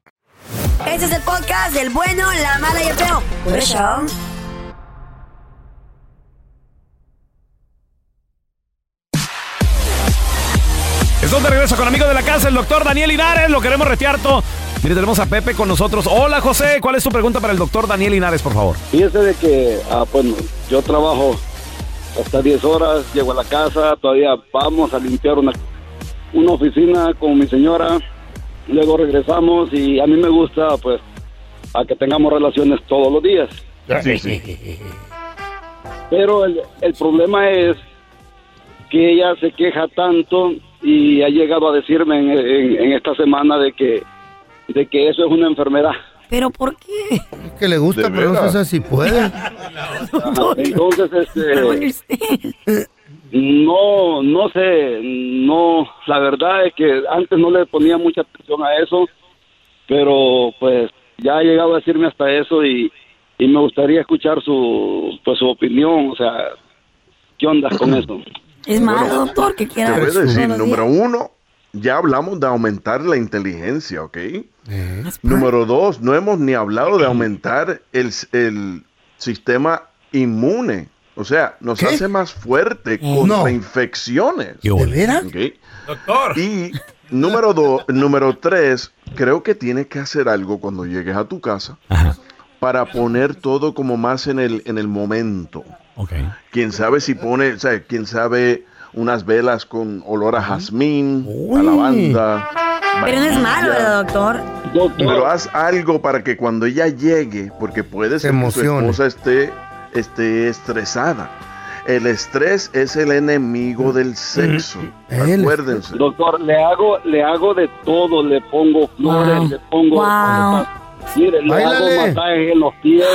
Este es el podcast del bueno, la mala y el feo. Por eso. Estamos de regreso con amigo de la casa, el doctor Daniel Linares. Lo queremos retear todo. Mire, tenemos a Pepe con nosotros. Hola, José. ¿Cuál es tu pregunta para el doctor Daniel Linares, por favor? Fíjese de que, ah, bueno, yo trabajo hasta 10 horas, llego a la casa, todavía vamos a limpiar una, una oficina con mi señora, luego regresamos y a mí me gusta, pues, a que tengamos relaciones todos los días. Sí, sí. Pero el, el problema es que ella se queja tanto y ha llegado a decirme en, en- en esta semana de que, de que eso es una enfermedad. ¿Pero por qué? Que le gusta, pero no sé si puede. Entonces, este, no, no sé, no, la verdad es que antes no le ponía mucha atención a eso, pero pues ya ha llegado a decirme hasta eso y, y me gustaría escuchar su, pues su opinión, o sea, ¿qué onda con eso? Es malo, doctor, que Te quiera. voy a decir, número días. uno, ya hablamos de aumentar la inteligencia, ¿ok? Número dos, no hemos ni hablado de aumentar el, el sistema inmune. O sea, nos hace más fuerte contra No. infecciones. ¿De veras? ¿ok? Y número dos, número tres, creo que tienes que hacer algo cuando llegues a tu casa para poner todo como más en el, en el momento. Quién sabe si pone, o sea, quién sabe unas velas con olor a jazmín, a lavanda. Pero no es malo, ¿verdad, doctor? Pero haz algo para que cuando ella llegue, porque puede ser que su esposa esté, esté estresada. El estrés es el enemigo del sexo. Acuérdense. Doctor, le hago, le hago de todo, le pongo flores, Wow. le pongo... Wow. Mire, le Báilale. hago masajes en los pies,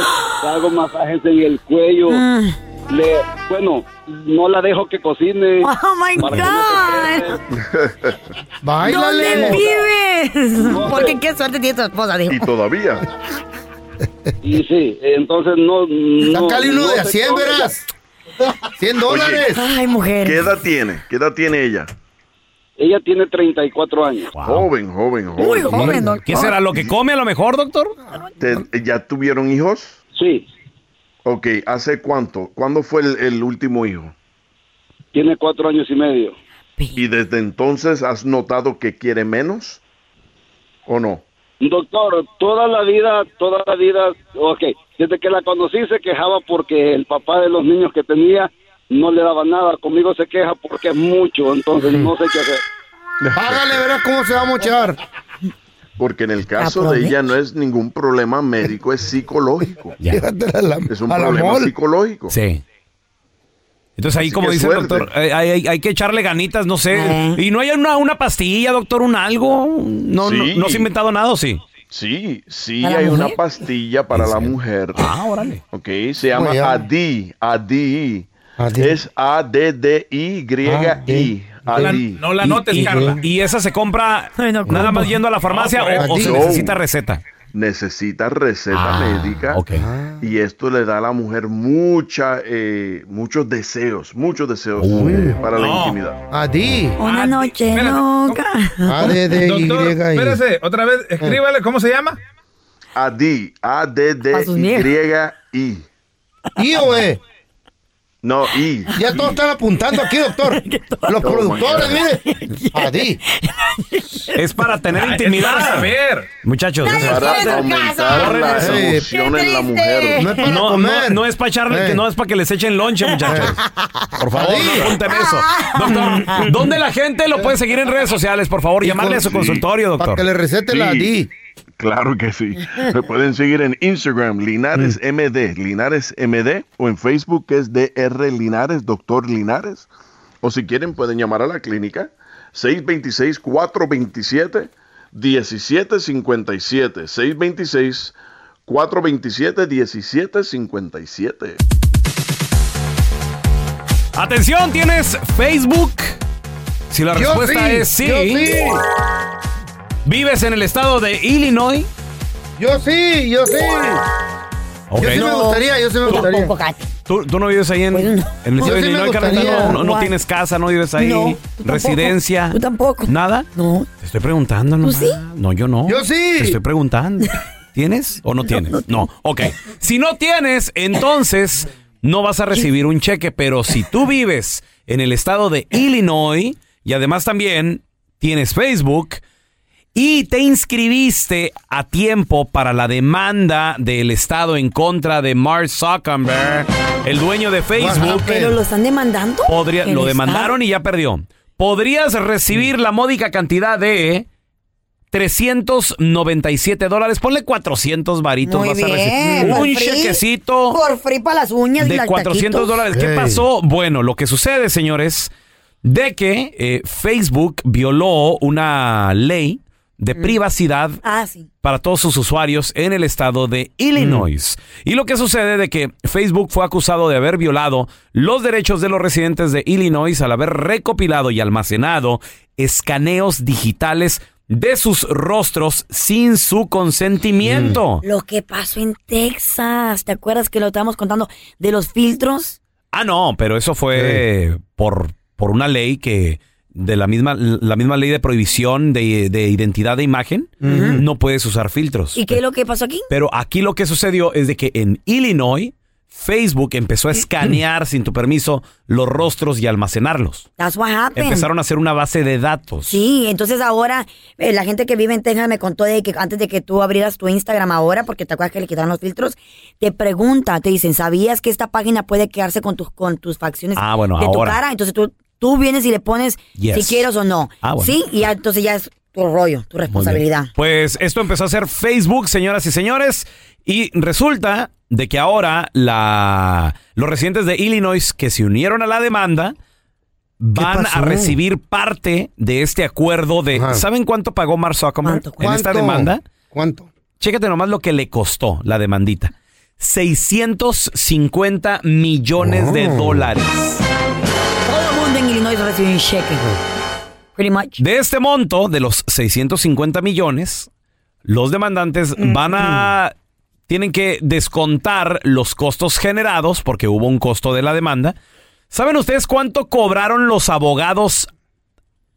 le hago masajes en el cuello. Mm. Le, bueno, no la dejo que cocine. Oh my no God. Báilale. ¿Dónde vives? Porque qué suerte tiene tu esposa, dijo. Y todavía. Y sí, entonces no... no Sácale uno no de a se 100, come. verás. 100 dólares. Ay, mujer. ¿Qué edad tiene? ¿Qué edad tiene ella? Ella tiene 34 años. Joven, joven, joven. Muy joven, doctor. ¿Qué será lo que come a lo mejor, doctor? ¿Te- ¿Ya tuvieron hijos? Sí. Ok, ¿hace cuánto? ¿Cuándo fue el, el último hijo? Tiene cuatro años y medio. ¿Y desde entonces has notado que quiere menos? ¿O no? Doctor, toda la vida, toda la vida, ok, desde que la conocí se quejaba porque el papá de los niños que tenía no le daba nada, conmigo se queja porque es mucho, entonces no sé qué hacer. Hágale, verás cómo se va a mochar. Porque en el caso de ella no es ningún problema médico, es psicológico. Es un problema psicológico. Sí. Entonces ahí, Así como dice el doctor, eh, hay, hay- hay que echarle ganitas, no sé. Eh. Y no hay una, una pastilla, doctor, un algo. No, no, Sí. no se ha inventado nada, ¿o sí? Sí, sí ¿Para la hay una pastilla para la mujer. Ah, órale. Ok, se llama. ADI, ADI. Es A-D-D-I-Y-I. ADI. Y- y- ¿Y esa se compra nada más yendo a la farmacia o, o se No. necesita receta? Necesita receta Ah, médica y esto le da a la mujer mucha, eh, muchos deseos, muchos deseos eh, para la intimidad. A ti. Una noche loca. A, D, D, Y, Doctor, I. espérese, otra vez, escríbale, ¿cómo se llama? ADI, A-D-D-Y-I. ¿I o E? No, I. Ya todos están apuntando aquí, doctor. Los productores, mire. Adi. Es para tener Ah, es intimidad. para saber. Muchachos, aumentar la emoción en la mujer. No es para no, comer. no- no es para echarle, Eh. no es para que les echen lonche, muchachos. Por favor, apunten eso. Doctor, ¿dónde la gente lo puede seguir en redes sociales? Por favor, llamarle a su Sí. consultorio, doctor. Para que le recete la Adi. Claro que sí. Me pueden seguir en Instagram, Linares MD, Linares MD, o en Facebook, que es DR Linares, Doctor Linares. O si quieren, pueden llamar a la clínica, 626-427-1757. 626-427-1757. Atención, ¿tienes Facebook? Si la Yo respuesta sí, es sí, yo sí. ¿Vives en el estado de Illinois? Yo sí, yo sí. Ok. Yo sí me gustaría, yo sí me gustaría. ¿Tú, tú no vives ahí en, en el estado de sí Illinois, Carlita? No, no, no tienes casa, no vives ahí, No, tú residencia. Tú tampoco. ¿Nada? No. Te estoy preguntando, ¿no? sí? No, yo no. Yo sí. Te estoy preguntando. ¿Tienes o no tienes? No, ok. Si no tienes, entonces no vas a recibir un cheque, pero si tú vives en el estado de Illinois y además también tienes Facebook y te inscribiste a tiempo para la demanda del estado en contra de Mark Zuckerberg, el dueño de Facebook, Pero lo están demandando. podría, ¿El lo demandaron y ya perdió. Podrías recibir la módica cantidad de 397 dólares. Ponle 400 varitos. Muy vas a bien. recibir por un free, chequecito Por free para las uñas y de las 400 taquitos. dólares. ¿Qué pasó? Bueno, lo que sucede, señores, de que eh, Facebook violó una ley de privacidad Ah, sí. para todos sus usuarios en el estado de Illinois. Y lo que sucede de que Facebook fue acusado de haber violado los derechos de los residentes de Illinois al haber recopilado y almacenado escaneos digitales de sus rostros sin su consentimiento. Lo que pasó en Texas. ¿Te acuerdas que lo estábamos contando de los filtros? Ah, no, pero eso fue por, por una ley que de la misma, la misma ley de prohibición de, de identidad de imagen, no puedes usar filtros. ¿Y qué es lo que pasó aquí? Pero aquí lo que sucedió es de que en Illinois, Facebook empezó a escanear sin tu permiso los rostros y almacenarlos. That's what happened. Empezaron a hacer una base de datos. Sí, entonces ahora eh, la gente que vive en Texas me contó de que antes de que tú abrieras tu Instagram ahora, porque te acuerdas que le quitaron los filtros, te pregunta, te dicen, ¿sabías que esta página puede quedarse con tus con tus facciones Ah, bueno, de tu ahora. cara? Entonces tú, tú vienes y le pones Yes. si quieres o no. Ah, bueno. Sí, y ya, entonces ya es tu rollo, tu responsabilidad. Pues esto empezó a ser Facebook, señoras y señores, y resulta de que ahora la, los residentes de Illinois que se unieron a la demanda van a recibir parte de este acuerdo de... ¿Saben cuánto pagó Mark Zuckerberg en esta ¿Cuánto? demanda? ¿Cuánto? Chécate nomás lo que le costó la demandita. 650 millones de Oh. dólares. Todo el mundo en Illinois recibe un cheque. Pretty much. De este monto, de los 650 millones, los demandantes van a... Tienen que descontar los costos generados, porque hubo un costo de la demanda. ¿Saben ustedes cuánto cobraron los abogados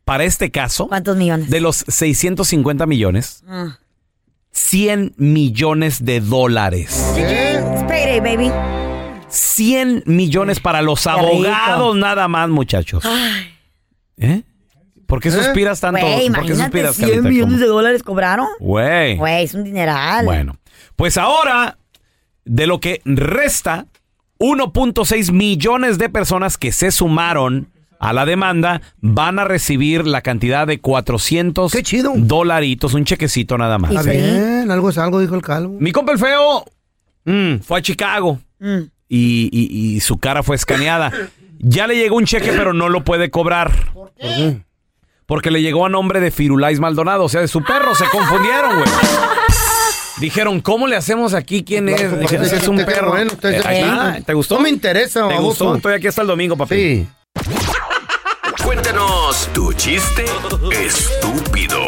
para este caso? ¿Cuántos millones? De los 650 millones, Ah. 100 millones de dólares. It's payday, baby. 100 millones para los Qué rico. abogados nada más, muchachos. Ay, ¿Eh? ¿Por qué suspiras tanto? Güey, ¿Por qué imagínate suspiras, 100 Carlita? millones ¿Cómo? de dólares cobraron. Güey. Güey, es un dineral. Bueno, pues ahora, de lo que resta, 1.6 millones de personas que se sumaron a la demanda van a recibir la cantidad de 400 dolaritos, un chequecito nada más. Está bien, algo es algo, dijo el calvo. Mi compa el feo mm, fue a Chicago Mm. Y, y- y su cara fue escaneada. Ya le llegó un cheque, pero no lo puede cobrar. ¿Por qué? Porque le llegó a nombre de Firulais Maldonado, o sea, de su perro. Se confundieron, güey. Dijeron, ¿cómo le hacemos aquí? ¿Quién es? Dijeron, usted- "Ese es un perro. bueno, usted- Eh, ahí está. sí. ¿Te gustó? No me interesa, ¿Te gustó? Estoy aquí hasta el domingo, papi. Sí. Cuéntanos tu chiste estúpido.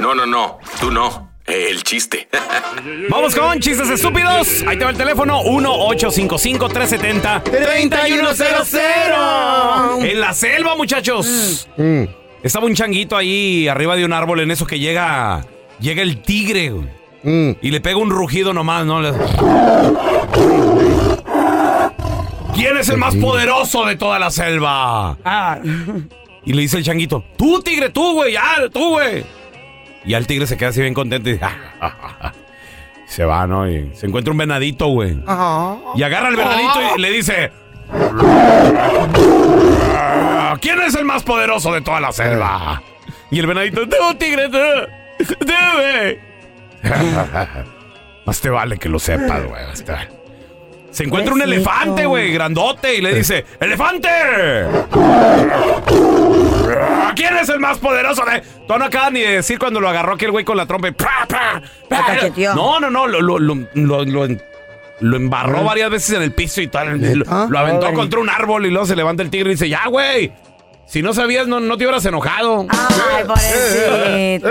No, no, no, tú no. El chiste. Vamos con chistes estúpidos. Ahí te va el teléfono 1-855-370-3100. En la selva, muchachos. Estaba un changuito ahí arriba de un árbol en eso que llega llega el tigre güey. y le pega un rugido nomás, ¿no? Le- ¿Quién es el más poderoso de toda la selva? Y le dice el changuito, tú tigre, tú, güey, ya, tú, güey. Y al tigre se queda así bien contento y dice, se va, ¿no? Y se encuentra un venadito, güey. Y agarra al venadito y le dice, ¿quién es el más poderoso de toda la selva? Y el venadito, tú, tigre, tú, tú, güey. Más te vale que lo sepas, güey. más te vale. Se encuentra un elefante, güey, grandote, y le dice, ¡Elefante! ¿Quién es el más poderoso de...? Tú no acabas ni de decir cuando lo agarró aquel güey con la trompa y... ¡pra, pra, pra! No, no, no, lo, lo, lo, lo, lo en- lo embarró varias veces en el piso y tal. Lo, lo aventó contra un árbol y luego se levanta el tigre y dice, ¡Ya, güey! Si no sabías, no, no te hubieras enojado. Ay, pobrecito.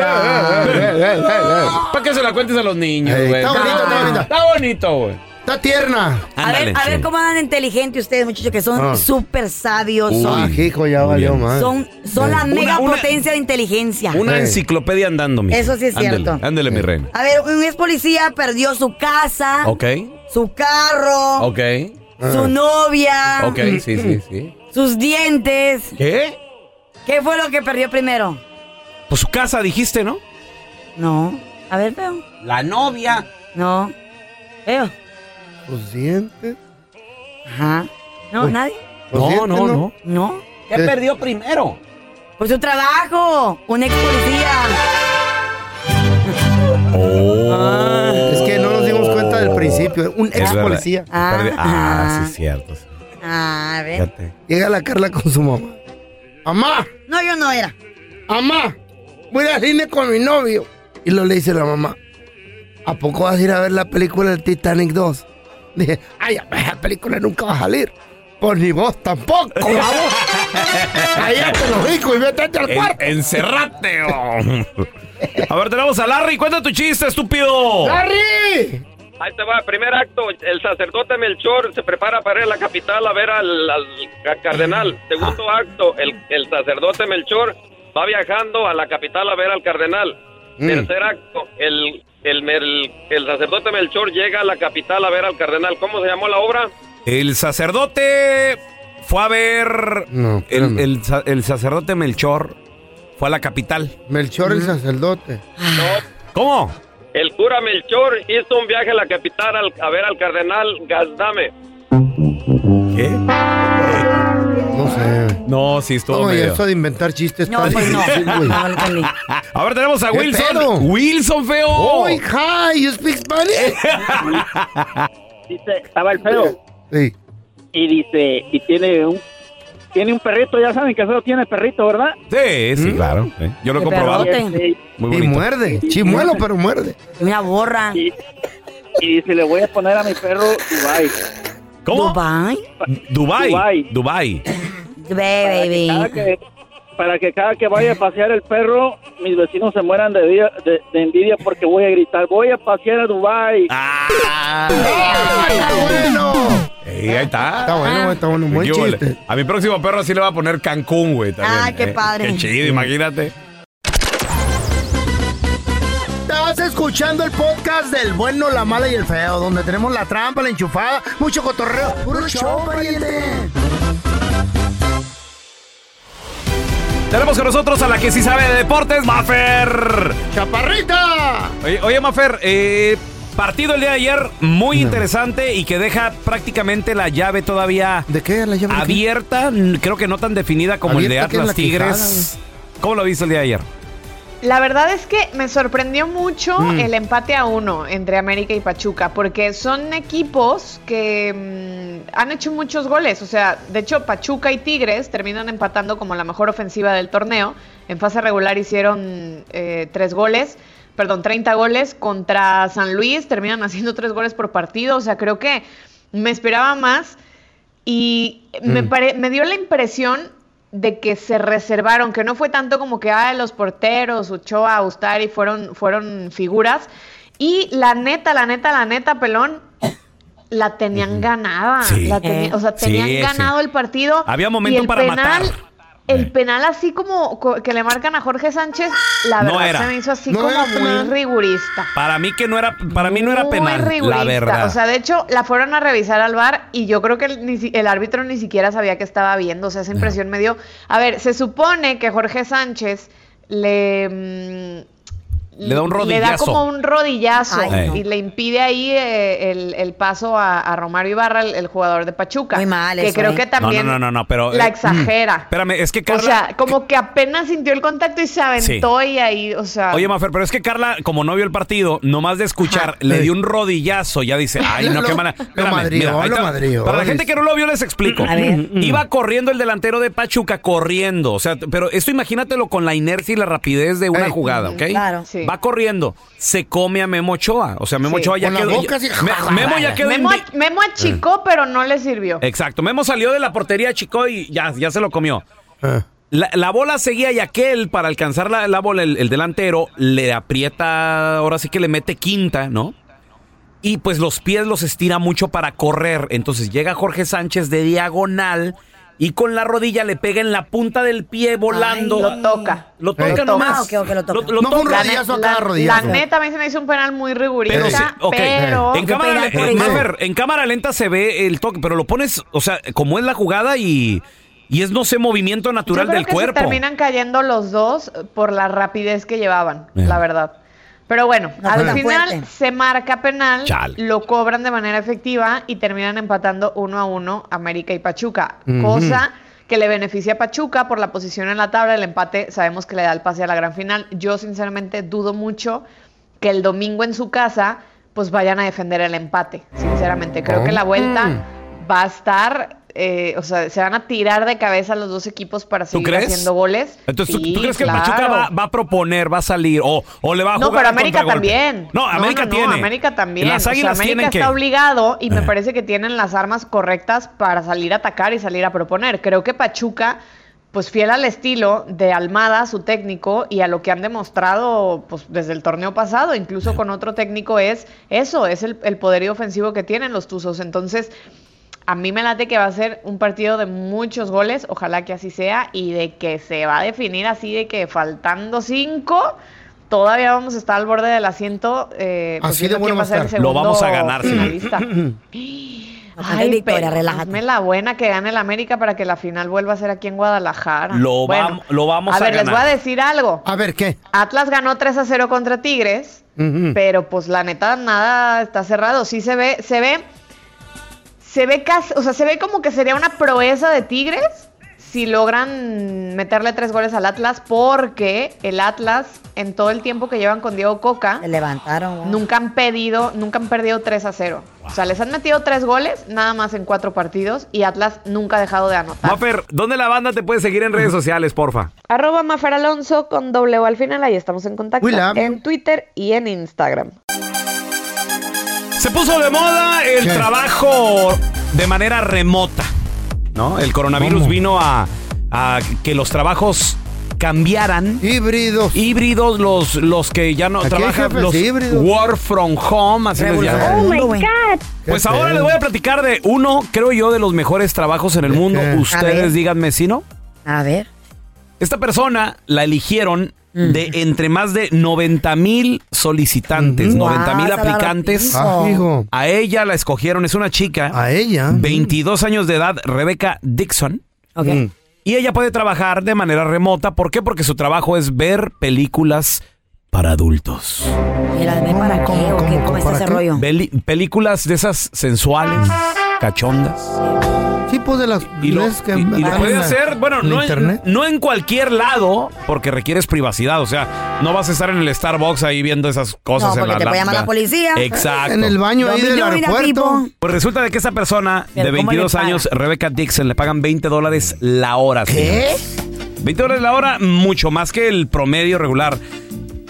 ¿Para qué se la cuentes a los niños, Ey, güey? está bonito, está bonito. Está bonito, güey. Está tierna. A ver, a ver cómo andan inteligentes ustedes, muchachos, que son Ah. súper sabios. Uy, son hijo, ya valió más. son, son la Una- mega una- potencia de inteligencia. Una enciclopedia andando, mi. Eso sí es cierto. Ándele, mi reina. A ver, un ex policía perdió su casa, Ok, su carro, ok. su novia, Ok, sí, sí, sí. sus dientes. ¿Qué? ¿Qué fue lo que perdió primero? Pues su casa, dijiste, ¿no? No. A ver, feo. La novia. No. Feo. Los dientes. Ajá. No, Uy. nadie. Los No, dientes, no, no. No. ¿Qué perdió primero? Por su trabajo. Un ex policía. Es que no nos dimos cuenta del principio. Un ex policía. Perdi- Ah, sí, es cierto. Ah, a ver. Fíjate. Llega la Carla con su mamá. Mamá, No, yo no era. mamá, voy al cine con mi novio. Y lo le dice la mamá. ¿A poco vas a ir a ver la película del Titanic 2? Dije, ay, esa película nunca va a salir. Pues ni vos tampoco, vamos. Cállate los ricos y vete al En- cuarto. encerrate. oh. A ver, tenemos a Larry. Cuenta tu chiste, estúpido. ¡Larry! Ahí te va, primer acto, el sacerdote Melchor se prepara para ir a la capital a ver al, al ca- cardenal. Segundo acto, el, el sacerdote Melchor va viajando a la capital a ver al cardenal. Mm. Tercer acto, el, el, el, el sacerdote Melchor llega a la capital a ver al cardenal. ¿Cómo se llamó la obra? El sacerdote fue a ver. el, espérame. el el sacerdote Melchor fue a la capital. Melchor el sacerdote. ¿Cómo? El cura Melchor hizo un viaje a la capital al- a ver al cardenal Gazdame. ¿Qué? No sé. No, sí, estuvo No, medio. eso de inventar chistes. No, pues no. Ahora tenemos a ¿Qué Wilson. pedo? Wilson, feo. Oh, hi, you speak Spanish? Dice, estaba el feo. Sí. Y dice, y tiene un tiene un perrito, ya saben que el feo tiene perrito, ¿verdad? Sí, sí, claro. sí. Yo lo he comprobado. perrote. Muy Y muerde. Chimuelo, pero muerde. Una borra. Y, y dice, le voy a poner a mi perro Dubai. ¿Cómo? Dubai. Dubai. Dubai. Dubai. Baby. Cada que- para que cada que vaya a pasear el perro, mis vecinos se mueran de, día- de, de envidia porque voy a gritar, voy a pasear a Dubai. Ah. ¡Está bueno! Ey, ahí está. Está bueno, güey, está bueno. Buen ¿Qué huele? chiste. A mi próximo perro sí le va a poner Cancún, güey. también, Ah, qué eh. padre. Qué chido, imagínate. Estás escuchando el podcast del bueno, la mala y el feo, donde tenemos la trampa, la enchufada, mucho cotorreo. ¡Puro show, pariente! Tenemos con nosotros a la que sí sabe de deportes, Mafer. ¡Chaparrita! Oye, oye Mafer, eh, partido el día de ayer muy interesante y que deja prácticamente la llave todavía ¿De qué? ¿La llave de qué? abierta. Creo que no tan definida como el de Atlas quijada, Tigres. ¿Cómo lo viste el día de ayer? La verdad es que me sorprendió mucho Mm. el empate a uno entre América y Pachuca, porque son equipos que mm, han hecho muchos goles. O sea, de hecho, Pachuca y Tigres terminan empatando como la mejor ofensiva del torneo. En fase regular hicieron eh, tres goles, perdón, 30 goles. Contra San Luis terminan haciendo tres goles por partido. O sea, creo que me esperaba más. Y me, Mm. pare- me dio la impresión de que se reservaron, que no fue tanto como que ah, los porteros, Ochoa, Ustari fueron, fueron figuras. Y la neta, la neta, la neta, pelón, la tenían ganada. Sí. La o sea, tenían sí. ganado el partido. Había y momento el para penal, matar. El penal así como co- que le marcan a Jorge Sánchez, la No verdad era. se me hizo así No como muy penal. rigurista. Para mí que no era, para mí no era Muy penal, la rigurista. verdad. O sea, de hecho, la fueron a revisar al bar y yo creo que el, árbitro ni siquiera sabía que estaba viendo. O sea, esa impresión me dio. A ver, se supone que Jorge Sánchez le. Le da un Le da rodillazo. como un rodillazo Ay, no. y le impide ahí eh, el, el paso a, a Romario Ibarra, el, el jugador de Pachuca. Muy mal, que eso, creo ¿eh? que también no, no, no, no, pero la eh, exagera. mm, espérame, es que Carla O sea, como que apenas sintió el contacto y se aventó y ahí, o sea. Oye, Mafer, pero es que Carla, como no vio el partido, nomás de escuchar, le dio un rodillazo, ya dice, ay, no, Lo- qué mala. lo Espérame, madrió, mira, lo madrió, Para la gente que no lo vio, les explico. A ver. Iba corriendo el delantero de Pachuca, corriendo. O sea, pero esto imagínatelo con la inercia y la rapidez de una Ey. jugada, ¿ok? Claro. Sí. Va corriendo, se come a Memo Ochoa. O sea, Memo Sí. Ochoa ya Con quedó. Me- Memo ya quedó. Memo, Memo achicó, pero no le sirvió. Exacto, Memo salió de la portería, chico, y ya, ya se lo comió. Ah. La, la bola seguía y aquel, para alcanzar la, la bola, el, el delantero, le aprieta, ahora sí que le mete quinta, ¿no? Y pues los pies los estira mucho para correr. Entonces llega Jorge Sánchez de diagonal y con la rodilla le pega en la punta del pie volando. Lo toca. Lo toca Lo nomás. toca. Ah, ok, ok, lo toca. Lo- lo No fue un toca. rodillazo a La, cada la rodillazo. neta, a mí se me hizo un penal muy rigurista, Pero sí, ok. pero... En cámara, eh, Mafer, en cámara lenta se ve el toque, pero lo pones, o sea, como es la jugada y, y es, no sé, movimiento natural Yo creo del que cuerpo. se terminan cayendo los dos por la rapidez que llevaban, Eh. la verdad. Pero bueno, No fue al final fuerte. se marca penal, Chale. lo cobran de manera efectiva y terminan empatando uno a uno América y Pachuca. Cosa que le beneficia a Pachuca por la posición en la tabla. El empate sabemos que le da el pase a la gran final. Yo sinceramente dudo mucho que el domingo en su casa pues vayan a defender el empate. Sinceramente, creo que la vuelta Mm. va a estar, eh, o sea, se van a tirar de cabeza los dos equipos para ¿Tú seguir crees? haciendo goles. Entonces, ¿tú- Sí, ¿tú, crees que claro. Pachuca va, va a proponer, va a salir o, o le va a No, jugar pero al América también. No, América no, tiene. América también. Las O sea, América que. está obligado y me Eh. parece que tienen las armas correctas para salir a atacar y salir a proponer. Creo que Pachuca, pues fiel al estilo de Almada, su técnico, y a lo que han demostrado pues desde el torneo pasado, incluso con otro técnico, es eso, es el, el poderío ofensivo que tienen los Tuzos. Entonces, a mí me late que va a ser un partido de muchos goles, ojalá que así sea, y de que se va a definir así de que faltando cinco, todavía vamos a estar al borde del asiento. Eh, pues Así de bueno va a ser el estar. Lo vamos a ganar, finalista. Ay, Victoria, pero relájate. la buena que gane el América para que la final vuelva a ser aquí en Guadalajara. Lo, Bueno, vam- lo vamos a, a ver, les voy a decir algo. A ver, ¿qué? Atlas ganó 3 a 0 contra Tigres, pero pues la neta nada está cerrado. Sí se ve, se ve, se ve casi, o sea, se ve como que sería una proeza de Tigres si logran meterle tres goles al Atlas, porque el Atlas en todo el tiempo que llevan con Diego Coca Se levantaron. nunca han pedido, nunca han perdido 3 a 0. O sea, les han metido tres goles nada más en cuatro partidos y Atlas nunca ha dejado de anotar. Mafer, ¿dónde la banda te puede seguir en redes sociales, porfa? Arroba Mafer Alonso con doble O al final, ahí estamos en contacto. En Twitter y en Instagram. Se puso de moda el ¿Qué? trabajo de manera remota, ¿no? El coronavirus ¿Cómo? vino a, a que los trabajos cambiaran. Híbridos. Híbridos, los, los que ya no Aquí trabajan, los híbridos. work from home, así les llaman. Oh my God. Pues Qué ahora feo. les voy a platicar de uno, creo yo, de los mejores trabajos en el mundo. qué? Ustedes díganme si no. A ver. Esta persona la eligieron de entre más de 90 mil solicitantes, Ujú. 90 mil aplicantes. Ah, hijo. A ella la escogieron, es una chica. A ella. 22 años de edad, Rebecca Dixon. Ok. Mm. Y ella puede trabajar de manera remota. ¿Por qué? Porque su trabajo es ver películas para adultos. Mira, ¿ven para qué o qué? ¿Cómo está ese rollo? Peli- películas de esas sensuales, cachondas. Tipos de las Y lo, que y- y lo puede en la- hacer, bueno, en no en, internet. no en cualquier lado, porque requieres privacidad. O sea, no vas a estar en el Starbucks ahí viendo esas cosas No, en porque la te puede llamar la policía. Exacto. En el baño ahí del aeropuerto. Pues resulta de que esa persona Pero de ¿cómo le 22 pagan? años, Rebecca Dixon, le pagan 20 dólares la hora. ¿Qué? señores. 20 dólares la hora, mucho más que el promedio regular.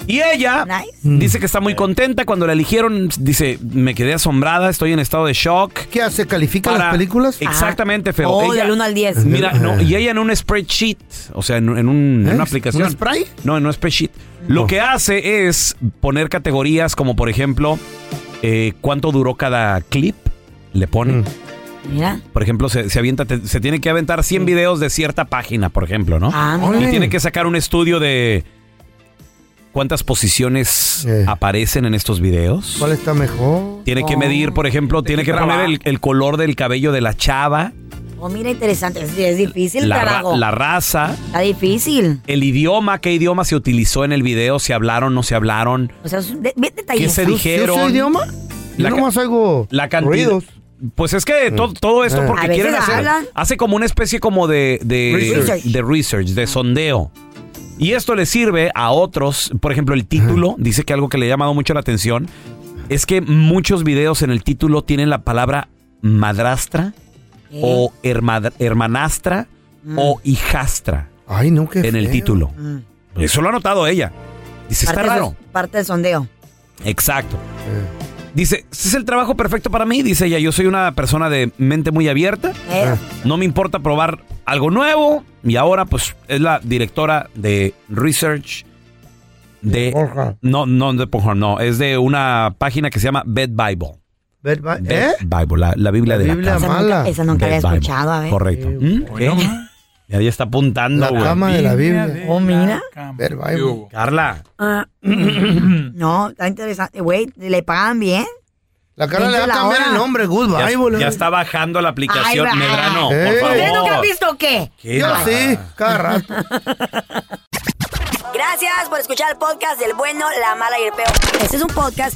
Y ella Nice. dice que está muy contenta cuando la eligieron. Dice, me quedé asombrada, estoy en estado de shock. ¿Qué hace? ¿Califica Para- las películas? Exactamente, feo. Oh, Ella- del 1 al 10. Mira, no, y ella en un spreadsheet, o sea, en, en un- en ¿Eh? una aplicación. ¿Un spray? No, en un spreadsheet. Lo Oh. que hace es poner categorías como, por ejemplo, eh, cuánto duró cada clip. Le pone. Mm. Mira. Por ejemplo, se, se avienta, te- se tiene que aventar 100 videos de cierta página, por ejemplo, ¿no? Ah, y tiene que sacar un estudio de cuántas posiciones Eh. aparecen en estos videos. ¿Cuál está mejor? Tiene que medir, por ejemplo, tiene que poner el, el color del cabello de la chava, Oh, mira, interesante. Es, es difícil la, ra- la raza, Está difícil. el idioma, qué idioma se utilizó en el video, si hablaron, no se hablaron, O sea, de- detalles. qué se ¿Tú- dijeron. ¿Tú ese idioma? La Yo nomás oigo la cantidad. ruidos. Pues es que to- todo esto Eh. porque quieren hacer, hablan. hace como una especie como de, de Research. de research, de sondeo. Y esto le sirve a otros, por ejemplo, el título, dice que algo que le ha llamado mucho la atención es que muchos videos en el título tienen la palabra madrastra ¿Qué? o hermanastra Mm. o hijastra Ay, no, qué en el título. Mm. Eso lo ha notado ella. Dice, está Parte del- raro. Parte del sondeo. Exacto. Dice, este es el trabajo perfecto para mí, dice ella. Yo soy una persona de mente muy abierta. Eh, No me importa probar algo nuevo. Y ahora, pues, es la directora de research de... Pornhub. No, no de Pornhub, no. Es de una página que se llama Bed Bible. Bed Bed ¿Eh? Bible, la, la Biblia La de Biblia la casa. esa mala. nunca, esa nunca había escuchado, a ver. Correcto. ¿Mm? ¿Qué? Ya ella está apuntando, La güey. cama de la Biblia. Oh, mira. Carla. Ah, no, está interesante. Güey, ¿le pagan bien? La cara le va a la cambiar hora. el nombre, Good Ya, Bible. ya está bajando la aplicación. Ay. Medrano, Eh. por ¿Ustedes nunca han favor. visto o qué? ¿Qué Yo va? sí, cada rato. Gracias por escuchar el podcast del bueno, la mala y el peor. Este es un podcast